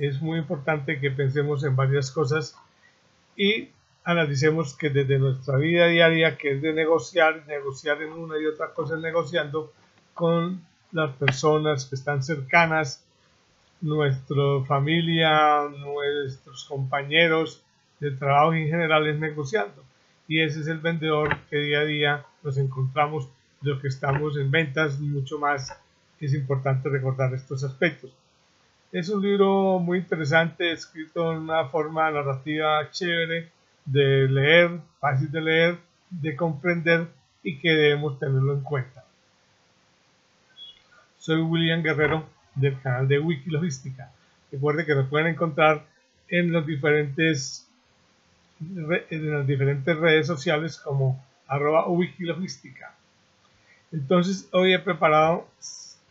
es muy importante que pensemos en varias cosas y analicemos que desde nuestra vida diaria, que es de negociar, negociar en una y otra cosa, negociando con las personas que están cercanas, nuestra familia, nuestros compañeros de trabajo en general es negociando. Y ese es el vendedor que día a día nos encontramos, lo que estamos en ventas, mucho más es importante recordar estos aspectos. Es un libro muy interesante, escrito en una forma narrativa chévere, de leer, fácil de leer, de comprender y que debemos tenerlo en cuenta. Soy William Guerrero del canal de Wikilogística. Recuerde que nos pueden encontrar en los diferentes en las diferentes redes sociales como arroba wikilogística. Entonces hoy he preparado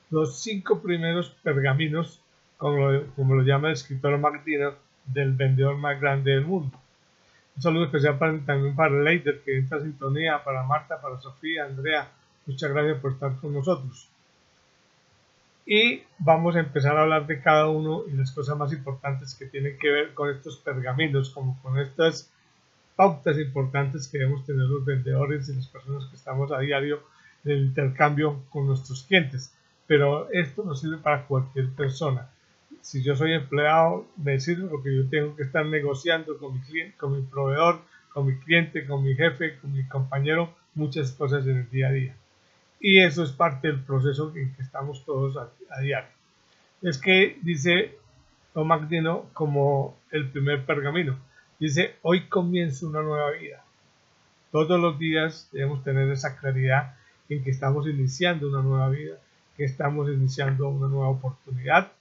los cinco primeros pergaminos, como lo, como lo llama el escritor Martínez, del vendedor más grande del mundo. Un saludo especial también para Leider, que entra a sintonía, para Marta, para Sofía, Andrea. Muchas gracias por estar con nosotros. Y vamos a empezar a hablar de cada uno y las cosas más importantes que tienen que ver con estos pergaminos, como con estas pautas importantes que debemos tener los vendedores y las personas que estamos a diario en el intercambio con nuestros clientes pero esto no sirve para cualquier persona. Si yo soy empleado, me sirve porque yo tengo que estar negociando con mi, cliente, con mi proveedor, con mi cliente, con mi jefe, con mi compañero, muchas cosas en el día a día. Y eso es parte del proceso en que estamos todos a, diario. Es que dice Tomás Dino como el primer pergamino. Dice, hoy comienza una nueva vida. Todos los días debemos tener esa claridad en que estamos iniciando una nueva vida que estamos iniciando una nueva oportunidad,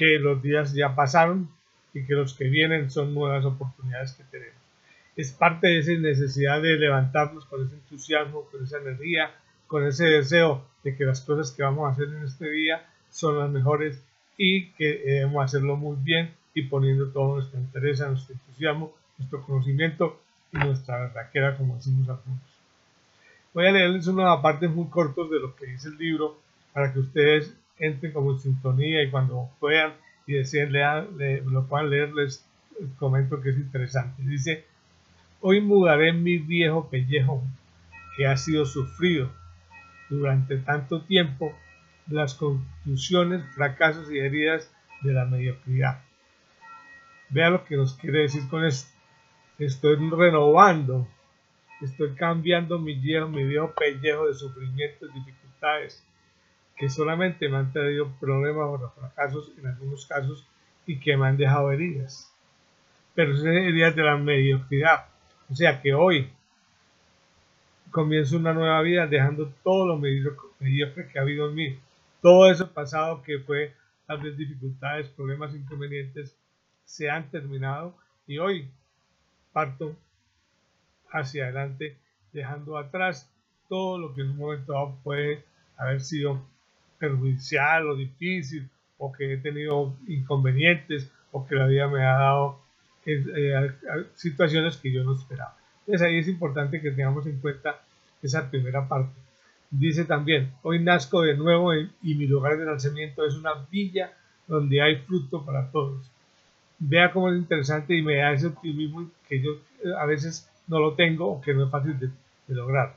que los días ya pasaron y que los que vienen son nuevas oportunidades que tenemos. Es parte de esa necesidad de levantarnos con ese entusiasmo, con esa energía, con ese deseo de que las cosas que vamos a hacer en este día son las mejores y que debemos hacerlo muy bien y poniendo todo nuestro interés, nuestro entusiasmo, nuestro conocimiento y nuestra verdadera, como decimos algunos. Voy a leerles una parte muy cortos de lo que dice el libro para que ustedes entren como en sintonía y cuando puedan y deseen leer, lo puedan leer, les comento que es interesante. Dice, hoy mudaré mi viejo pellejo que ha sido sufrido durante tanto tiempo las contusiones, fracasos y heridas de la mediocridad. Vea lo que nos quiere decir con esto. Estoy renovando, estoy cambiando mi viejo, mi viejo pellejo de sufrimientos, dificultades, que solamente me han traído problemas o fracasos en algunos casos y que me han dejado heridas. Pero son heridas de la mediocridad. O sea que hoy comienzo una nueva vida dejando todo lo mediocre que ha habido en mí. Todo eso pasado que fue tal vez dificultades, problemas, inconvenientes, se han terminado y hoy parto hacia adelante dejando atrás todo lo que en un momento dado puede haber sido perjudicial o difícil o que he tenido inconvenientes o que la vida me ha dado eh, situaciones que yo no esperaba. Entonces ahí es importante que tengamos en cuenta esa primera parte. Dice también, hoy nazco de nuevo y mi lugar de nacimiento es una villa donde hay fruto para todos. Vea cómo es interesante y me da ese optimismo que yo eh, a veces no lo tengo o que no es fácil de lograr.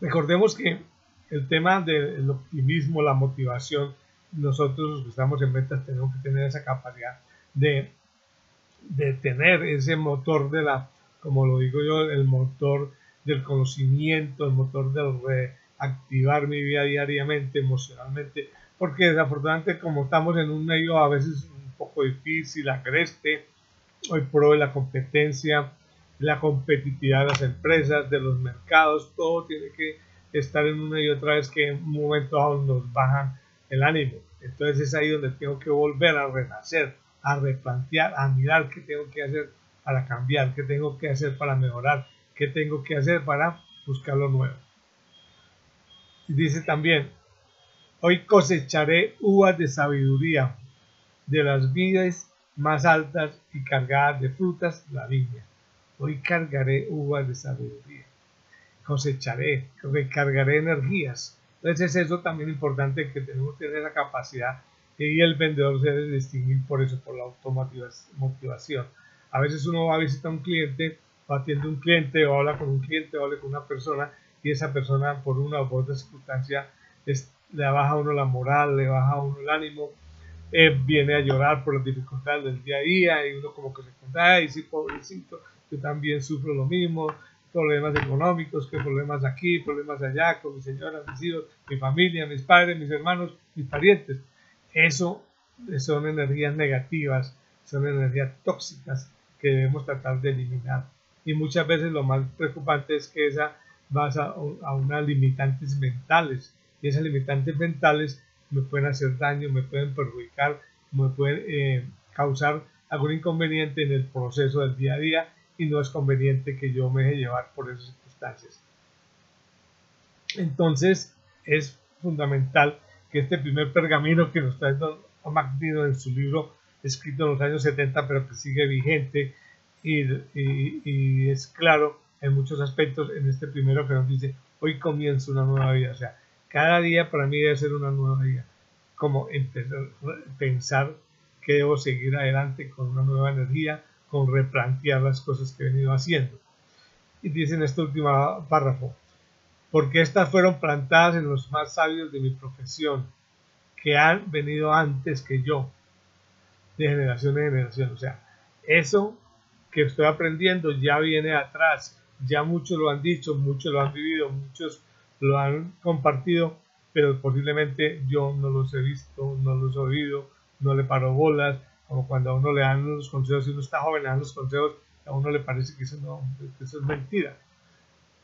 Recordemos que el tema del optimismo, la motivación, nosotros los que estamos en ventas tenemos que tener esa capacidad de, de tener ese motor de la, como lo digo yo, el motor del conocimiento, el motor del reactivar mi vida diariamente, emocionalmente, porque desafortunadamente como estamos en un medio a veces un poco difícil, agreste, hoy por hoy la competencia, la competitividad de las empresas, de los mercados, todo tiene que estar en una y otra vez que en un momento nos bajan el ánimo. Entonces es ahí donde tengo que volver a renacer, a replantear, a mirar qué tengo que hacer para cambiar, qué tengo que hacer para mejorar, qué tengo que hacer para buscar lo nuevo. dice también, hoy cosecharé uvas de sabiduría de las vidas más altas y cargadas de frutas, la viña. Hoy cargaré uvas de sabiduría cosecharé, recargaré energías. Entonces es eso también importante que tenemos que tener la capacidad Y el vendedor se debe distinguir por eso, por la automotivación. A veces uno va a visitar a un cliente, o atiende a un cliente, o habla con un cliente, o habla con una persona, y esa persona por una u otra circunstancia le baja a uno la moral, le baja a uno el ánimo, eh, viene a llorar por las dificultades del día a día, y uno como que se cuenta, ay, sí, pobrecito, yo también sufro lo mismo, problemas económicos, que problemas aquí, problemas allá, con mi señora, mis hijos, mi familia, mis padres, mis hermanos, mis parientes. Eso son energías negativas, son energías tóxicas que debemos tratar de eliminar. Y muchas veces lo más preocupante es que esa va a, unas limitantes mentales. Y esas limitantes mentales me pueden hacer daño, me pueden perjudicar, me pueden eh, causar algún inconveniente en el proceso del día a día y no es conveniente que yo me deje llevar por esas circunstancias. Entonces es fundamental que este primer pergamino que nos trae Don MacDino en su libro escrito en los años 70 pero que sigue vigente y, y, es claro en muchos aspectos en este primero que nos dice hoy comienza una nueva vida o sea cada día para mí debe ser una nueva vida como empezar, pensar que debo seguir adelante con una nueva energía con replantear las cosas que he venido haciendo. Y dice en este último párrafo, porque estas fueron plantadas en los más sabios de mi profesión, que han venido antes que yo, de generación en generación. O sea, eso que estoy aprendiendo ya viene atrás, ya muchos lo han dicho, muchos lo han vivido, muchos lo han compartido, pero posiblemente yo no los he visto, no los he oído, no le paro bolas, como cuando a uno le dan los consejos, y uno está joven, le dan los consejos, a uno le parece que eso, no, eso es mentira.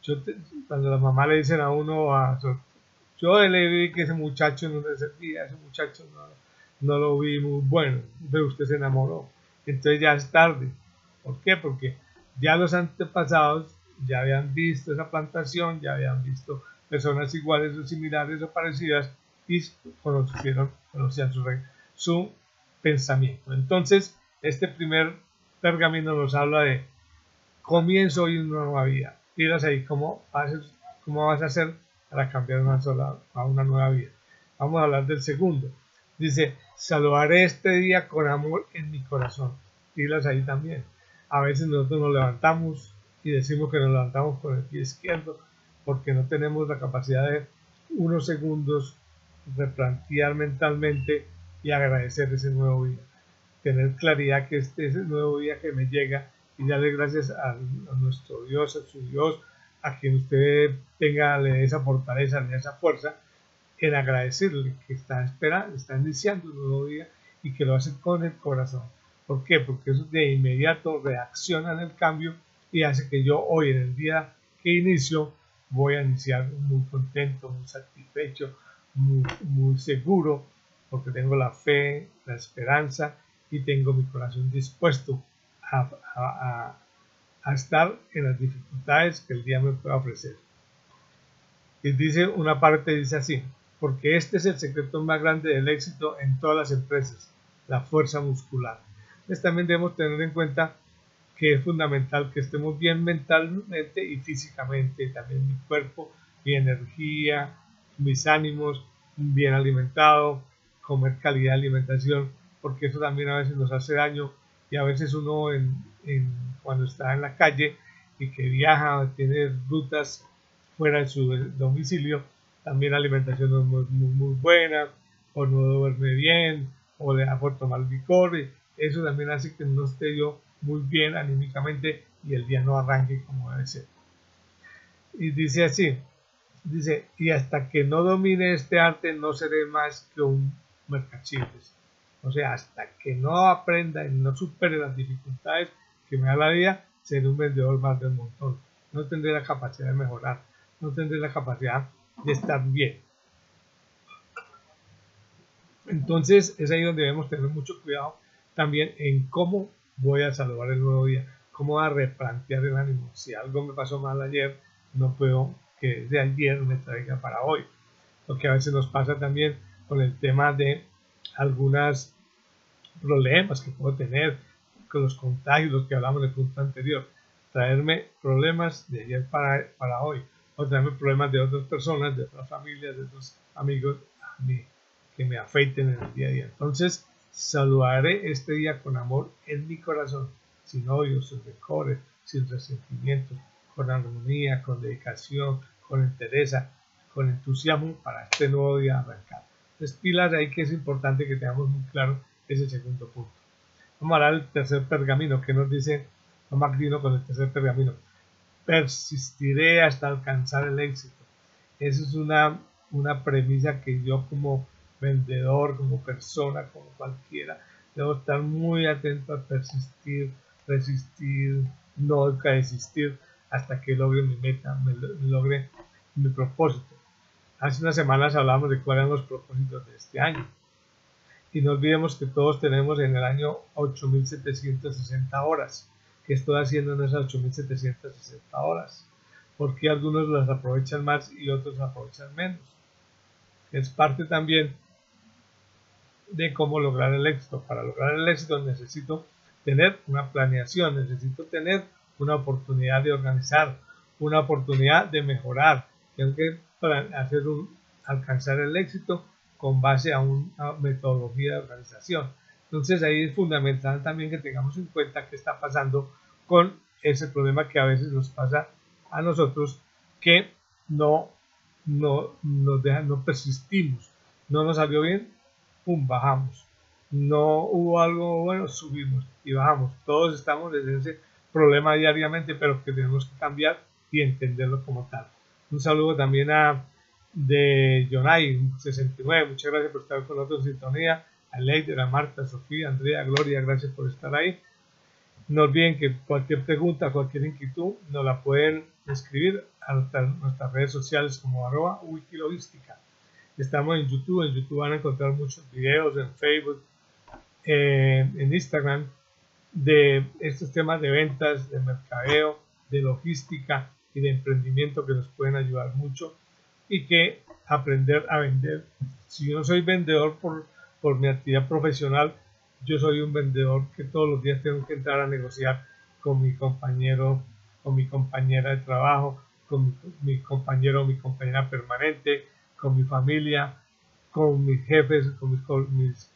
Yo cuando las mamás le dicen a uno, a, yo le vi que ese muchacho no le servía, ese muchacho no, lo vi muy bueno, pero usted se enamoró. Entonces ya es tarde. ¿Por qué? Porque ya los antepasados ya habían visto esa plantación, ya habían visto personas iguales o similares o parecidas y conocieron, conocían su, su pensamiento. Entonces, este primer pergamino nos habla de comienzo hoy una nueva vida. Miras ahí cómo, haces, cómo vas a hacer para cambiar una sola a una nueva vida. Vamos a hablar del segundo. Dice, saludaré este día con amor en mi corazón. Pilas ahí también. A veces nosotros nos levantamos y decimos que nos levantamos con el pie izquierdo porque no tenemos la capacidad de unos segundos replantear mentalmente y agradecer ese nuevo día. Tener claridad que este es el nuevo día que me llega y darle gracias a, nuestro Dios, a su Dios, a quien usted tenga esa fortaleza, esa fuerza, en agradecerle que está esperando, está iniciando un nuevo día y que lo hace con el corazón. ¿Por qué? Porque eso de inmediato reacciona en el cambio y hace que yo hoy en el día que inicio voy a iniciar muy contento, muy satisfecho, muy, muy seguro porque tengo la fe, la esperanza y tengo mi corazón dispuesto a, estar en las dificultades que el día me pueda ofrecer. Y dice una parte, dice así, porque este es el secreto más grande del éxito en todas las empresas, la fuerza muscular. Entonces también debemos tener en cuenta que es fundamental que estemos bien mentalmente y físicamente, también mi cuerpo, mi energía, mis ánimos, bien alimentado, comer calidad de alimentación, porque eso también a veces nos hace daño y a veces uno en, cuando está en la calle y que viaja, tiene rutas fuera de su domicilio, también la alimentación no es muy, muy, buena, o no duerme bien, o le da por tomar licor, eso también hace que no esté yo muy bien anímicamente y el día no arranque como debe ser. Y dice así, dice, y hasta que no domine este arte no seré más que un mercachiles. O sea, hasta que no aprenda y no supere las dificultades que me da la vida, seré un vendedor más del montón. No tendré la capacidad de mejorar, no tendré la capacidad de estar bien. Entonces es ahí donde debemos tener mucho cuidado también en cómo voy a salvar el nuevo día, cómo voy a replantear el ánimo. Si algo me pasó mal ayer, no puedo que de ayer me traiga para hoy. Lo que a veces nos pasa también con el tema de algunos problemas que puedo tener con los contagios, los que hablamos en el punto anterior. Traerme problemas de ayer para, para hoy, o traerme problemas de otras personas, de otras familias, de otros amigos a mí, que me afeiten en el día a día. Entonces, saludaré este día con amor en mi corazón, sin odios, sin rencores, sin resentimientos, con armonía, con dedicación, con interés, con entusiasmo para este nuevo día arrancar. Entonces, pilas ahí que es importante que tengamos muy claro ese segundo punto. Vamos a hablar del tercer pergamino, que nos dice Tomás con el tercer pergamino. Persistiré hasta alcanzar el éxito. Esa es una, una premisa que yo como vendedor, como persona, como cualquiera, debo estar muy atento a persistir, resistir, no desistir hasta que logre mi meta, me, logre mi propósito. Hace unas semanas hablamos de cuáles eran los propósitos de este año. Y no olvidemos que todos tenemos en el año 8.760 horas. ¿Qué estoy haciendo en esas 8.760 horas? Porque algunos las aprovechan más y otros aprovechan menos? Es parte también de cómo lograr el éxito. Para lograr el éxito necesito tener una planeación, necesito tener una oportunidad de organizar, una oportunidad de mejorar. Tengo que hacer un, alcanzar el éxito con base a una metodología de organización. Entonces ahí es fundamental también que tengamos en cuenta qué está pasando con ese problema que a veces nos pasa a nosotros que no, no nos deja, no persistimos. No nos salió bien, pum, bajamos. No hubo algo bueno, subimos y bajamos. Todos estamos en ese problema diariamente, pero que tenemos que cambiar y entenderlo como tal. Un saludo también a de Jonay 69, muchas gracias por estar con nosotros en sintonía. A Leider, a Marta, a Sofía, a Andrea, a Gloria, gracias por estar ahí. No olviden que cualquier pregunta, cualquier inquietud, nos la pueden escribir a nuestras redes sociales como wikilogística. Estamos en YouTube, en YouTube van a encontrar muchos videos, en Facebook, en Instagram, de estos temas de ventas, de mercadeo, de logística y de emprendimiento que nos pueden ayudar mucho y que aprender a vender. Si yo no soy vendedor por, por mi actividad profesional, yo soy un vendedor que todos los días tengo que entrar a negociar con mi compañero, con mi compañera de trabajo, con mi, compañero o mi compañera permanente, con mi familia, con mis jefes, con mis, con mis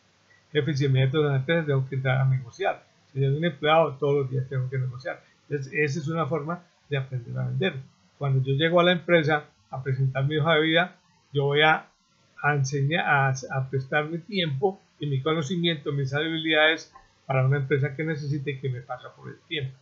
jefes inmediatos de la empresa, tengo que entrar a negociar. Si soy un empleado, todos los días tengo que negociar. Entonces, esa es una forma de aprender a vender. Cuando yo llego a la empresa, a presentar mi hoja de vida, yo voy a, enseñar, a, prestar mi tiempo y mi conocimiento, mis habilidades para una empresa que necesite que me pasa por el tiempo.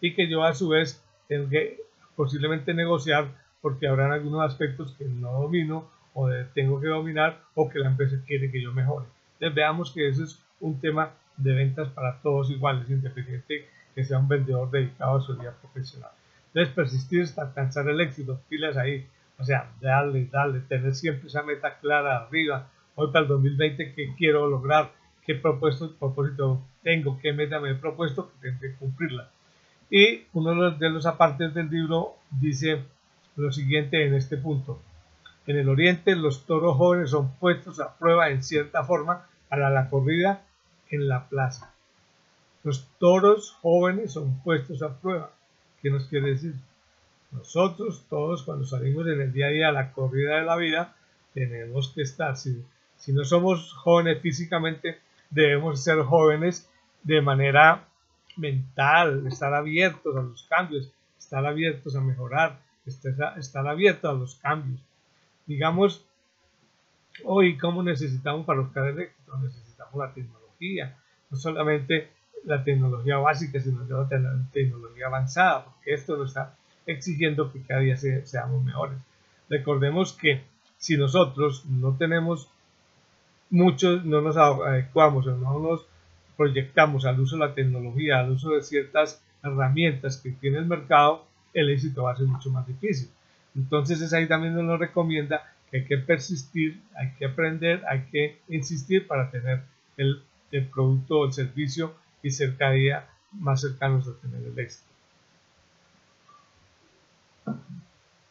Y que yo a su vez tengo que posiblemente negociar porque habrán algunos aspectos que no domino o tengo que dominar o que la empresa quiere que yo mejore. Entonces veamos que eso es un tema de ventas para todos iguales, independiente que sea un vendedor dedicado a su vida profesional. Entonces persistir hasta alcanzar el éxito, pilas ahí, o sea, darle, darle, tener siempre esa meta clara arriba. Hoy para el 2020, ¿qué quiero lograr? ¿Qué propuesto, propósito tengo? ¿Qué meta me he propuesto? Tengo que cumplirla. Y uno de los apartes del libro dice lo siguiente en este punto. En el oriente los toros jóvenes son puestos a prueba en cierta forma para la corrida en la plaza. Los toros jóvenes son puestos a prueba. ¿Qué nos quiere decir? Nosotros todos cuando salimos en el día a día a la corrida de la vida, tenemos que estar, si, si no somos jóvenes físicamente, debemos ser jóvenes de manera mental, estar abiertos a los cambios, estar abiertos a mejorar, estar, estar abiertos a los cambios. Digamos, hoy, ¿cómo necesitamos para buscar el éxito? Necesitamos la tecnología, no solamente la tecnología básica, sino la tecnología avanzada, porque esto nos está exigiendo que cada día seamos mejores. Recordemos que si nosotros no tenemos muchos, no nos adecuamos o no nos proyectamos al uso de la tecnología, al uso de ciertas herramientas que tiene el mercado, el éxito va a ser mucho más difícil. Entonces es ahí también nos recomienda que hay que persistir, hay que aprender, hay que insistir para tener el, el producto o el servicio y ser cada día más cercanos a tener el éxito.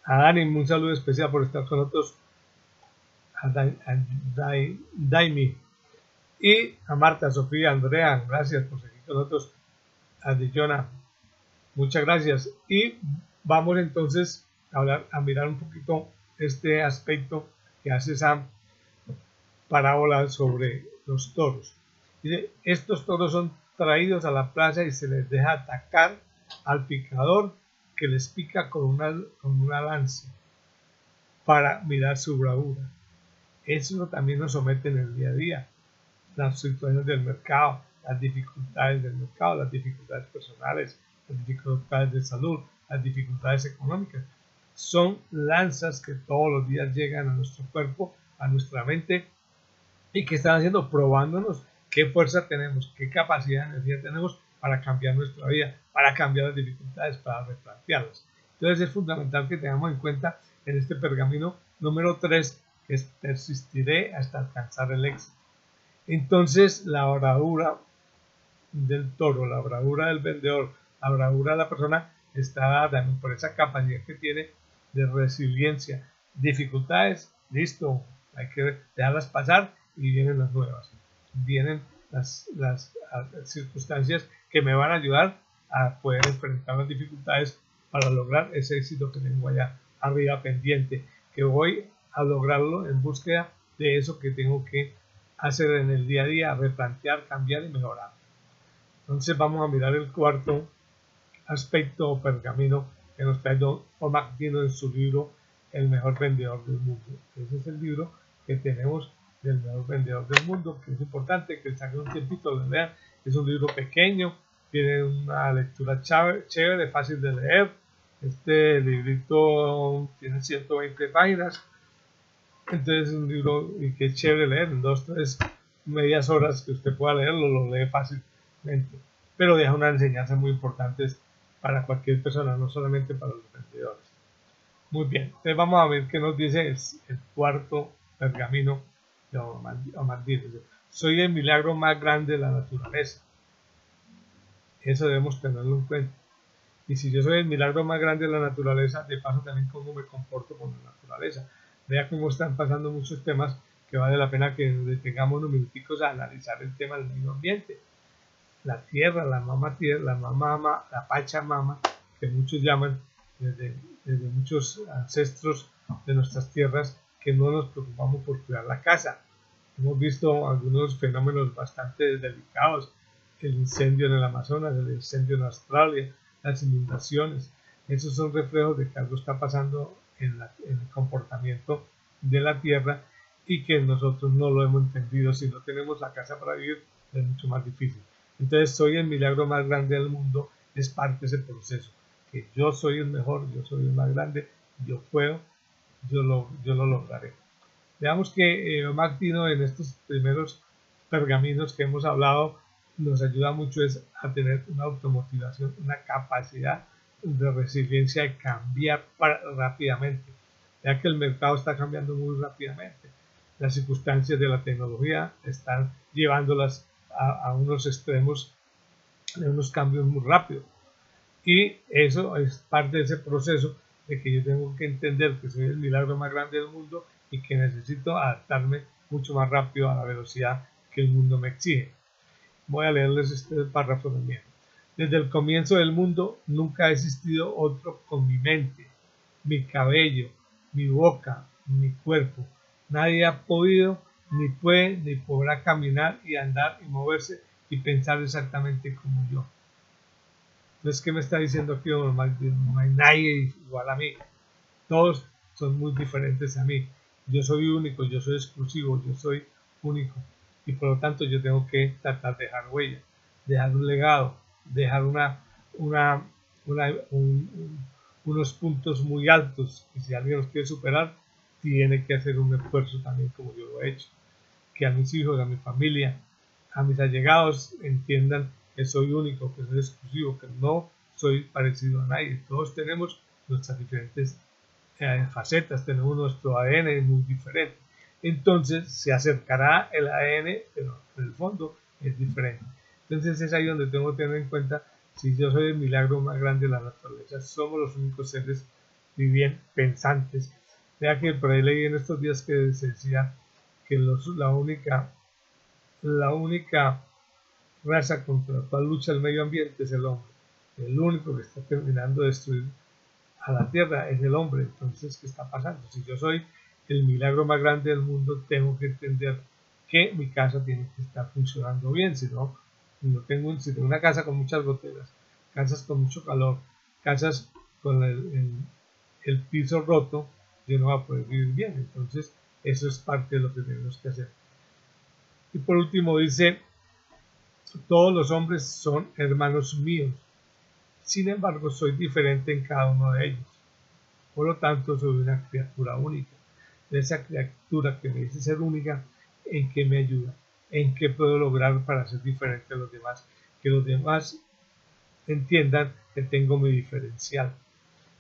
A Dani, un saludo especial por estar con nosotros. A, Daimi. Y a Marta, Sofía, Andrea, gracias por seguir con nosotros. A Dillona, muchas gracias. Y vamos entonces a, hablar, a mirar un poquito este aspecto que hace Sam parábola sobre los toros. Estos toros son traídos a la plaza y se les deja atacar al picador que les pica con una, con una lanza para mirar su bravura. Eso también nos somete en el día a día. Las situaciones del mercado, las dificultades del mercado, las dificultades personales, las dificultades de salud, las dificultades económicas. Son lanzas que todos los días llegan a nuestro cuerpo, a nuestra mente y que están haciendo, probándonos qué fuerza tenemos, qué capacidad de energía tenemos para cambiar nuestra vida, para cambiar las dificultades, para replantearlas. Entonces es fundamental que tengamos en cuenta en este pergamino número 3, que es persistiré hasta alcanzar el éxito. Entonces la bravura del toro, la bravura del vendedor, la bravura de la persona está dada por esa capacidad que tiene de resiliencia. Dificultades, listo, hay que dejarlas pasar y vienen las nuevas. Vienen las, las circunstancias que me van a ayudar a poder enfrentar las dificultades para lograr ese éxito que tengo allá arriba pendiente, que voy a lograrlo en búsqueda de eso que tengo que hacer en el día a día, replantear, cambiar y mejorar. Entonces vamos a mirar el cuarto aspecto o pergamino que nos trae Omar en su libro El mejor vendedor del mundo. Ese es el libro que tenemos del mejor vendedor del mundo, que es importante que saquen un tiempito, lo lean. Es un libro pequeño, tiene una lectura chévere, fácil de leer. Este librito tiene 120 páginas, entonces es un libro que es chévere leer, en dos, tres medias horas que usted pueda leerlo, lo lee fácilmente. Pero deja una enseñanza muy importante para cualquier persona, no solamente para los vendedores. Muy bien, entonces vamos a ver qué nos dice el, cuarto pergamino de Omar Soy el milagro más grande de la naturaleza. Eso debemos tenerlo en cuenta. Y si yo soy el milagro más grande de la naturaleza, de paso también cómo me comporto con la naturaleza. Vea cómo están pasando muchos temas que vale la pena que nos detengamos unos minuticos a analizar el tema del medio ambiente la tierra, la mamá tierra, la mamá, la pachamama, que muchos llaman desde, muchos ancestros de nuestras tierras, que no nos preocupamos por cuidar la casa. Hemos visto algunos fenómenos bastante delicados, el incendio en el Amazonas, el incendio en Australia, las inundaciones. Esos son reflejos de que algo está pasando en, en el comportamiento de la tierra y que nosotros no lo hemos entendido. Si no tenemos la casa para vivir, es mucho más difícil. Entonces soy el milagro más grande del mundo, es parte de ese proceso. Que yo soy el mejor, yo soy el más grande, yo puedo, yo lo, yo lo lograré. Veamos que eh, Martino en estos primeros pergaminos que hemos hablado nos ayuda mucho es a tener una automotivación, una capacidad de resiliencia de cambiar rápidamente, ya que el mercado está cambiando muy rápidamente. Las circunstancias de la tecnología están llevándolas a, unos extremos de unos cambios muy rápidos. Y eso es parte de ese proceso que yo tengo que entender que soy el milagro más grande del mundo y que necesito adaptarme mucho más rápido a la velocidad que el mundo me exige. Voy a leerles este párrafo también. Desde el comienzo del mundo nunca ha existido otro con mi mente, mi cabello, mi boca, mi cuerpo. Nadie ha podido ni puede ni podrá caminar y andar y moverse y pensar exactamente como yo. No es que me está diciendo que no hay nadie igual a mí. Todos son muy diferentes a mí. Yo soy único, yo soy exclusivo, yo soy único. Y por lo tanto yo tengo que tratar de dejar huella, dejar un legado, dejar una, una, unos puntos muy altos. Y si alguien los quiere superar, tiene que hacer un esfuerzo también como yo lo he hecho que a mis hijos, a mi familia, a mis allegados entiendan que soy único, que soy exclusivo, que no soy parecido a nadie. Todos tenemos nuestras diferentes eh, facetas, tenemos nuestro ADN muy diferente. Entonces se acercará el ADN, pero en el fondo es diferente. Entonces es ahí donde tengo que tener en cuenta si yo soy el milagro más grande de la naturaleza, somos los únicos seres vivientes, pensantes. Vea que por ahí leí en estos días que se decía que la única la única raza contra la cual lucha el medio ambiente es el hombre. El único que está terminando de destruir a la tierra es el hombre. Entonces, ¿qué está pasando? Si yo soy el milagro más grande del mundo, tengo que entender que mi casa tiene que estar funcionando bien, si no, no tengo, una casa con muchas goteras, casas con mucho calor, casas con el, el, piso roto, yo no voy a poder vivir bien. Entonces, eso es parte de lo que tenemos que hacer. Y por último dice, todos los hombres son hermanos míos. Sin embargo, soy diferente en cada uno de ellos. Por lo tanto, soy una criatura única. Esa criatura que me dice ser única, ¿en qué me ayuda? ¿En qué puedo lograr para ser diferente a los demás? Que los demás entiendan que tengo mi diferencial.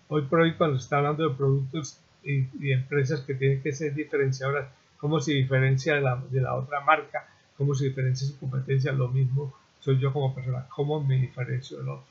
Hoy por hoy, cuando se está hablando de productos y, empresas que tienen que ser diferenciadoras, ¿cómo se diferencia de la otra marca? ¿Cómo se diferencia su competencia? Lo mismo soy yo como persona. ¿Cómo me diferencio del otro?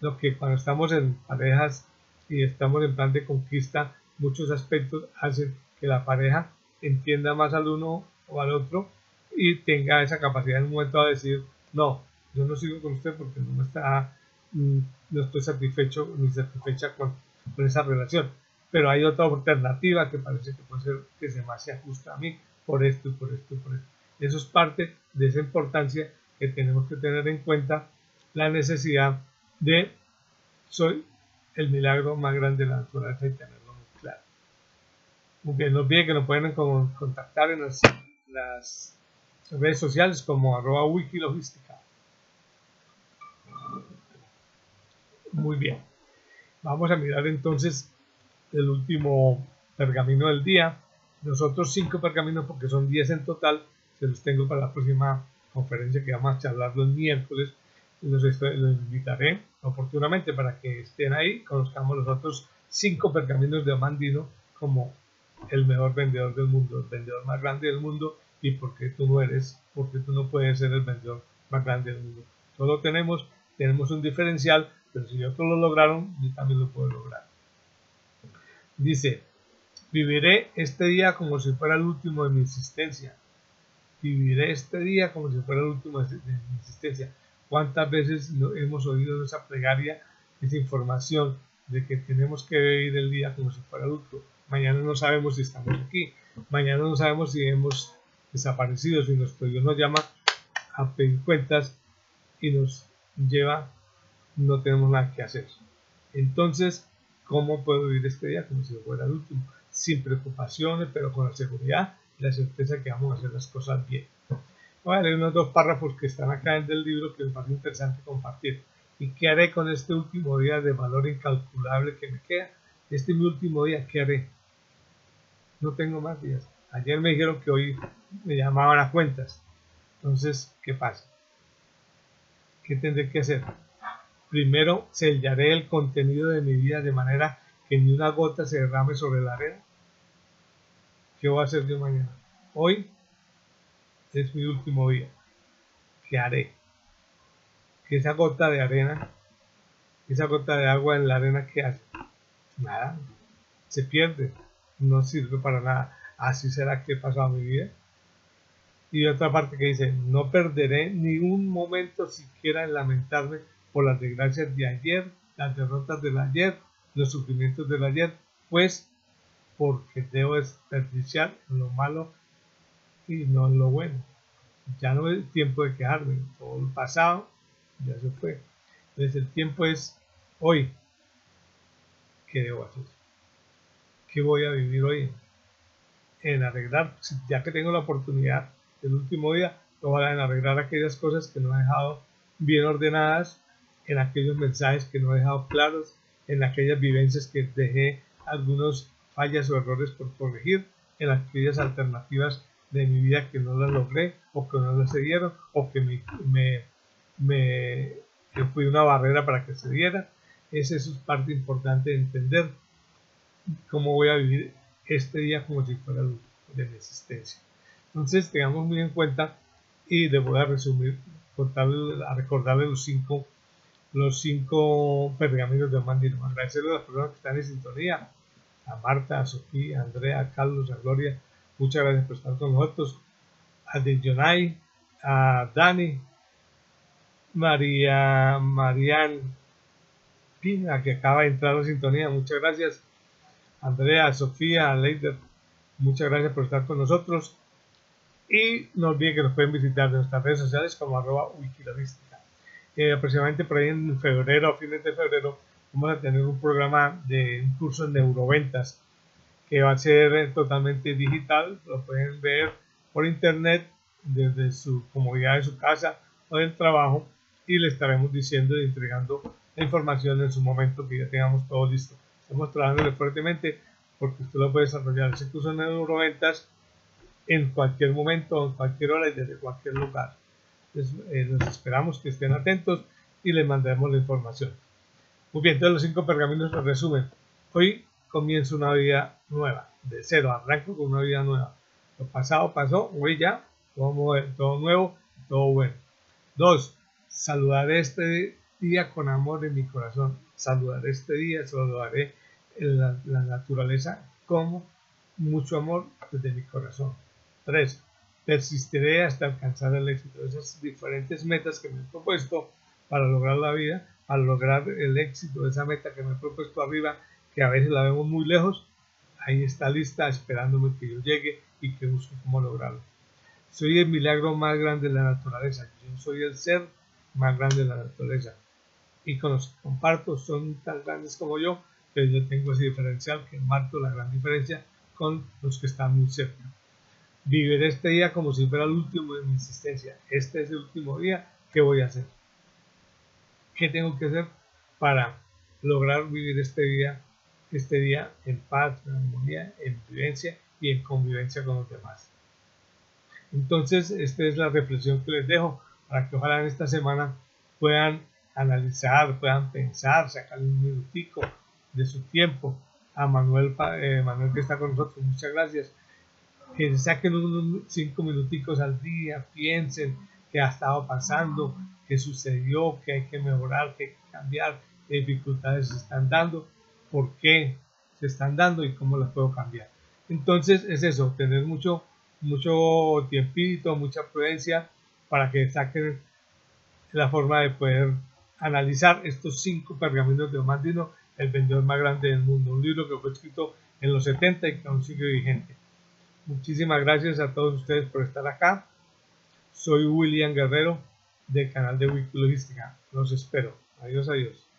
Lo que cuando estamos en parejas y estamos en plan de conquista, muchos aspectos hacen que la pareja entienda más al uno o al otro y tenga esa capacidad en un momento de decir, no, yo no sigo con usted porque no está, mm, no estoy satisfecho ni satisfecha con, con esa relación. Pero hay otra alternativa que parece que puede ser que se más se ajusta a mí por esto y por esto y por esto. Eso es parte de esa importancia que tenemos que tener en cuenta la necesidad de soy el milagro más grande de la naturaleza y tenerlo muy claro. Aunque no olviden que nos pueden contactar en las, las redes sociales como arroba wikilogística. Muy bien. Vamos a mirar entonces el último pergamino del día. Los otros cinco pergaminos, porque son 10 en total, se los tengo para la próxima conferencia que vamos a charlar los miércoles. Los, los invitaré oportunamente para que estén ahí, conozcamos los otros cinco pergaminos de Amandino como el mejor vendedor del mundo, el vendedor más grande del mundo y por qué tú no eres, porque tú no puedes ser el vendedor más grande del mundo. Todo tenemos, tenemos un diferencial pero si otros lo lograron, yo también lo puedo lograr. Dice, viviré este día como si fuera el último de mi existencia. Viviré este día como si fuera el último de mi existencia. ¿Cuántas veces hemos oído esa plegaria, esa información de que tenemos que vivir el día como si fuera el último? Mañana no sabemos si estamos aquí. Mañana no sabemos si hemos desaparecido, si nuestro Dios nos llama a pedir cuentas y nos lleva no tenemos nada que hacer. Entonces, ¿cómo puedo vivir este día como si fuera el último? Sin preocupaciones, pero con la seguridad la certeza que vamos a hacer las cosas bien. Voy a leer unos dos párrafos que están acá en el libro que me parece interesante compartir. ¿Y qué haré con este último día de valor incalculable que me queda? Este mi último día, ¿qué haré? No tengo más días. Ayer me dijeron que hoy me llamaban a cuentas. Entonces, ¿qué pasa? ¿Qué tendré que hacer? Primero sellaré el contenido de mi vida de manera que ni una gota se derrame sobre la arena. ¿Qué voy a hacer yo mañana? Hoy es mi último día. ¿Qué haré? Que esa gota de arena, esa gota de agua en la arena, ¿qué hace? Nada. Se pierde. No sirve para nada. Así será que he pasado mi vida. Y otra parte que dice, no perderé ni un momento siquiera en lamentarme por las desgracias de ayer, las derrotas del ayer, los sufrimientos del ayer, pues porque debo desperdiciar lo malo y no lo bueno. Ya no es tiempo de quejarme, todo el pasado ya se fue. Entonces el tiempo es hoy. ¿Qué debo hacer? ¿Qué voy a vivir hoy? En arreglar, ya que tengo la oportunidad del último día, lo en arreglar aquellas cosas que no he dejado bien ordenadas en aquellos mensajes que no he dejado claros, en aquellas vivencias que dejé algunos fallas o errores por corregir, en aquellas alternativas de mi vida que no las logré o que no las se dieron o que me, me, me que fui una barrera para que se diera. Esa es parte importante de entender cómo voy a vivir este día como si fuera de mi existencia. Entonces, tengamos muy en cuenta y le voy a resumir, contarle, a recordarle los cinco los cinco pergaminos de Mandino. Agradecerle a las personas que están en sintonía, a Marta, a Sofía, a Andrea, a Carlos, a Gloria. Muchas gracias por estar con nosotros. A Dejonay, a Dani, María, Marian Pina, que acaba de entrar a sintonía. Muchas gracias. Andrea, Sofía, Leider, muchas gracias por estar con nosotros. Y no olviden que nos pueden visitar en nuestras redes sociales como arroba wikilogística. Eh, aproximadamente por ahí en febrero, a fines de febrero, vamos a tener un programa de un curso de neuroventas que va a ser totalmente digital. Lo pueden ver por internet desde su comodidad de su casa o del trabajo y le estaremos diciendo y entregando la información en su momento que ya tengamos todo listo. Estamos trabajando fuertemente porque usted lo puede desarrollar ese curso de neuroventas en cualquier momento, en cualquier hora y desde cualquier lugar. Entonces, eh, esperamos que estén atentos y les mandaremos la información. Muy bien, entonces los cinco pergaminos nos resumen. Hoy comienzo una vida nueva, de cero, arranco con una vida nueva. Lo pasado pasó, hoy ya, todo, nuevo, todo bueno. Dos, saludaré este día con amor en mi corazón. Saludaré este día, saludaré la, la naturaleza como mucho amor desde mi corazón. 3. Persistiré hasta alcanzar el éxito. Esas diferentes metas que me he propuesto para lograr la vida, para lograr el éxito de esa meta que me he propuesto arriba, que a veces la vemos muy lejos, ahí está lista esperándome que yo llegue y que busque cómo lograrlo. Soy el milagro más grande de la naturaleza. Yo soy el ser más grande de la naturaleza. Y con los que comparto son tan grandes como yo, pero yo tengo ese diferencial que marco la gran diferencia con los que están muy cerca. Viviré este día como si fuera el último de mi existencia. Este es el último día. ¿Qué voy a hacer? ¿Qué tengo que hacer para lograr vivir este día, este día en paz, en armonía, en vivencia y en convivencia con los demás? Entonces, esta es la reflexión que les dejo para que ojalá en esta semana puedan analizar, puedan pensar, sacar un minutico de su tiempo. A Manuel, eh, Manuel que está con nosotros, muchas gracias que saquen unos cinco minuticos al día, piensen qué ha estado pasando, qué sucedió, qué hay que mejorar, qué hay que cambiar, qué dificultades se están dando, por qué se están dando y cómo las puedo cambiar. Entonces es eso, tener mucho, mucho tiempito, mucha prudencia para que saquen la forma de poder analizar estos cinco pergaminos de Omandino, el vendedor más grande del mundo. Un libro que fue escrito en los 70 y que aún sigue vigente. Muchísimas gracias a todos ustedes por estar acá. Soy William Guerrero del canal de Wikilogística. Los espero. Adiós, adiós.